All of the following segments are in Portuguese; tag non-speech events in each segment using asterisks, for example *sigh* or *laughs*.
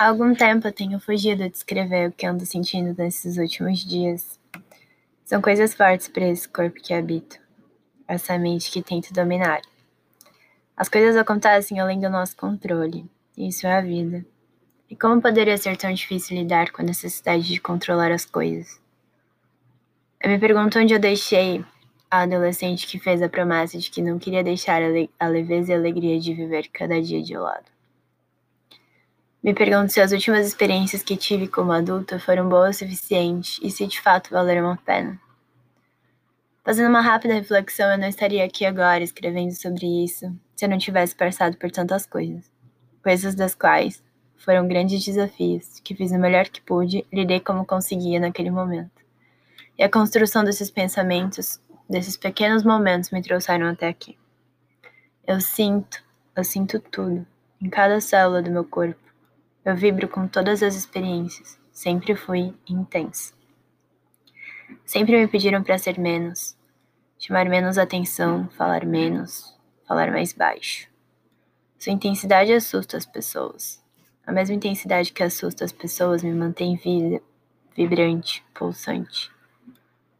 Há algum tempo eu tenho fugido de escrever o que ando sentindo nesses últimos dias. São coisas fortes para esse corpo que habito, essa mente que tento dominar. As coisas acontecem além do nosso controle, isso é a vida. E como poderia ser tão difícil lidar com a necessidade de controlar as coisas? Eu me pergunto onde eu deixei a adolescente que fez a promessa de que não queria deixar a leveza e a alegria de viver cada dia de lado. Me pergunto se as últimas experiências que tive como adulta foram boas o suficiente e se de fato valeram a pena. Fazendo uma rápida reflexão, eu não estaria aqui agora escrevendo sobre isso se eu não tivesse passado por tantas coisas. Coisas das quais foram grandes desafios, que fiz o melhor que pude lidei como conseguia naquele momento. E a construção desses pensamentos, desses pequenos momentos, me trouxeram até aqui. Eu sinto, eu sinto tudo, em cada célula do meu corpo eu vibro com todas as experiências. Sempre fui intensa. Sempre me pediram para ser menos, chamar menos atenção, falar menos, falar mais baixo. Sua intensidade assusta as pessoas. A mesma intensidade que assusta as pessoas me mantém vida, vibrante, pulsante.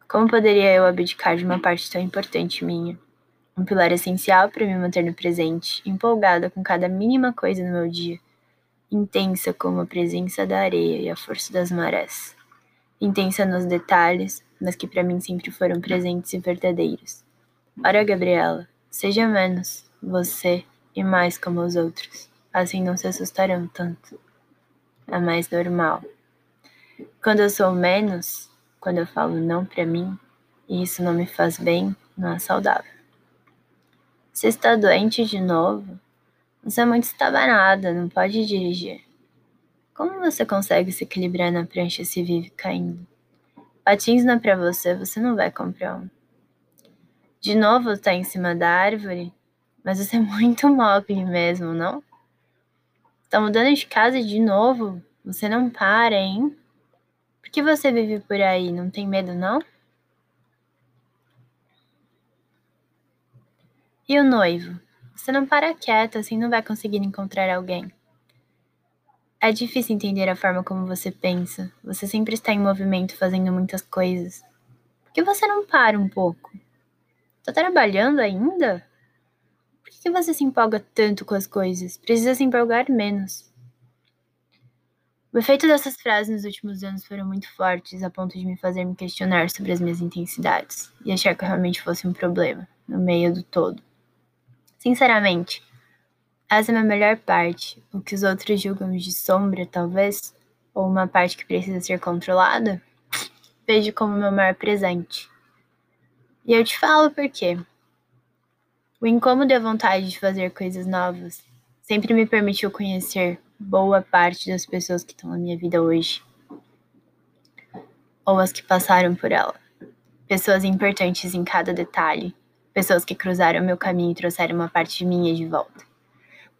Como poderia eu abdicar de uma parte tão importante minha? Um pilar essencial para me manter no presente, empolgada com cada mínima coisa no meu dia intensa como a presença da areia e a força das marés. Intensa nos detalhes, mas que para mim sempre foram presentes e verdadeiros. Ora, Gabriela, seja menos você e mais como os outros. Assim não se assustarão tanto. É mais normal. Quando eu sou menos, quando eu falo não para mim, e isso não me faz bem, não é saudável. Você está doente de novo? Você é muito estabanada, não pode dirigir. Como você consegue se equilibrar na prancha se vive caindo? Patins não é pra você, você não vai comprar um. De novo tá em cima da árvore? Mas você é *laughs* muito mole mesmo, não? Tá mudando de casa de novo? Você não para, hein? Por que você vive por aí? Não tem medo, não? E o noivo? Você não para quieta, assim não vai conseguir encontrar alguém. É difícil entender a forma como você pensa. Você sempre está em movimento, fazendo muitas coisas. Por que você não para um pouco? Tá trabalhando ainda? Por que você se empolga tanto com as coisas? Precisa se empolgar menos. O efeito dessas frases nos últimos anos foram muito fortes, a ponto de me fazer me questionar sobre as minhas intensidades e achar que eu realmente fosse um problema, no meio do todo. Sinceramente, essa é a minha melhor parte. O que os outros julgam de sombra, talvez, ou uma parte que precisa ser controlada, vejo como meu maior presente. E eu te falo por quê. O incômodo e a vontade de fazer coisas novas sempre me permitiu conhecer boa parte das pessoas que estão na minha vida hoje. Ou as que passaram por ela. Pessoas importantes em cada detalhe Pessoas que cruzaram meu caminho e trouxeram uma parte minha de volta.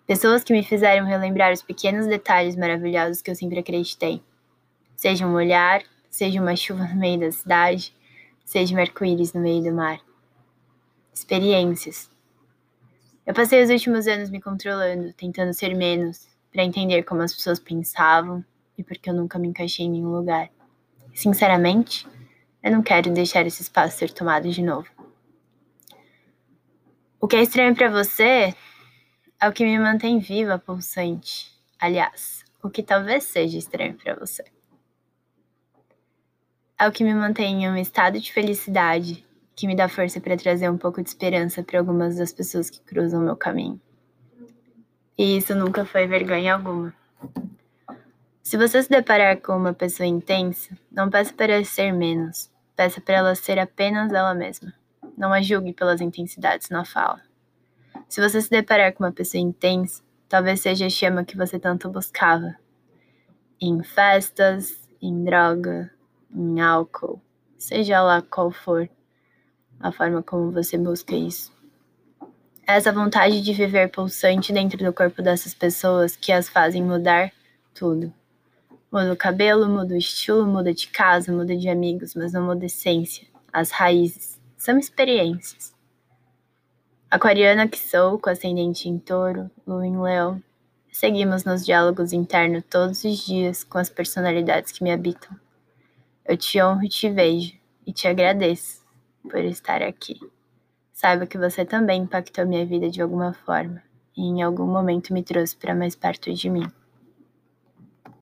Pessoas que me fizeram relembrar os pequenos detalhes maravilhosos que eu sempre acreditei. Seja um olhar, seja uma chuva no meio da cidade, seja um arco-íris no meio do mar. Experiências. Eu passei os últimos anos me controlando, tentando ser menos, para entender como as pessoas pensavam e porque eu nunca me encaixei em nenhum lugar. Sinceramente, eu não quero deixar esse espaço ser tomado de novo. O que é estranho para você é o que me mantém viva, pulsante. Aliás, o que talvez seja estranho para você. É o que me mantém em um estado de felicidade, que me dá força para trazer um pouco de esperança para algumas das pessoas que cruzam meu caminho. E isso nunca foi vergonha alguma. Se você se deparar com uma pessoa intensa, não peça para ser menos, peça para ela ser apenas ela mesma. Não a julgue pelas intensidades na fala. Se você se deparar com uma pessoa intensa, talvez seja a chama que você tanto buscava. Em festas, em droga, em álcool, seja lá qual for a forma como você busca isso. Essa vontade de viver pulsante dentro do corpo dessas pessoas que as fazem mudar tudo. Muda o cabelo, muda o estilo, muda de casa, muda de amigos, mas não muda a essência, as raízes. São experiências. Aquariana que sou, com ascendente em touro, lua em leão, Seguimos nos diálogos internos todos os dias com as personalidades que me habitam. Eu te honro e te vejo e te agradeço por estar aqui. Saiba que você também impactou minha vida de alguma forma e em algum momento me trouxe para mais perto de mim.